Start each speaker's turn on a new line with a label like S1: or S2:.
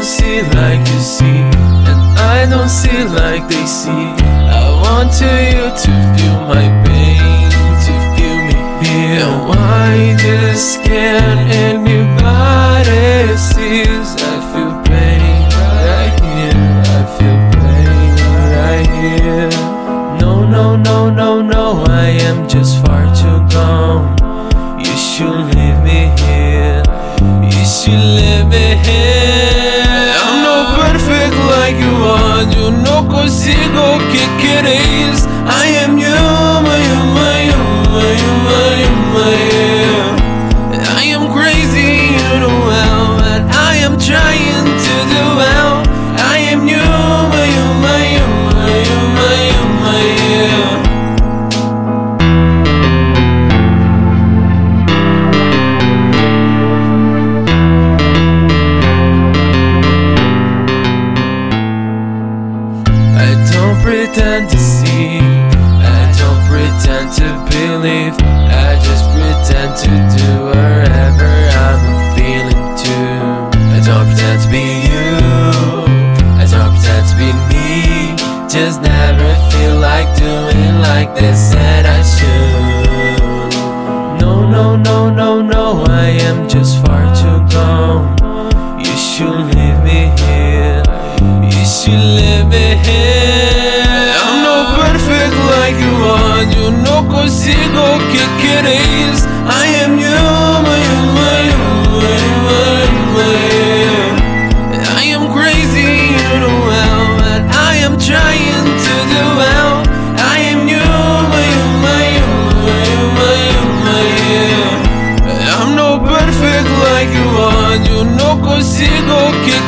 S1: don't see like you see, and I don't see like they see. I want to you to feel my pain, to feel me here. Why just can't anybody see? I feel pain right here. I feel pain right here. No, no, no, no, no. I am just far too gone. You should leave me here. You should leave me here. No consigo que queréis. I am human, human, human, human, human, pretend to see, I don't pretend to believe, I just pretend to do whatever I'm feeling to. I don't pretend to be you, I don't pretend to be me, just never feel like doing like they said I should. No, no, no, no, no, I am just far consigo que queréis. I am human, human, human, human, yeah. I am crazy, you know well, but I am trying to do well. I am human, human, human, human, yeah. I'm no perfect like you are. Yo no consigo que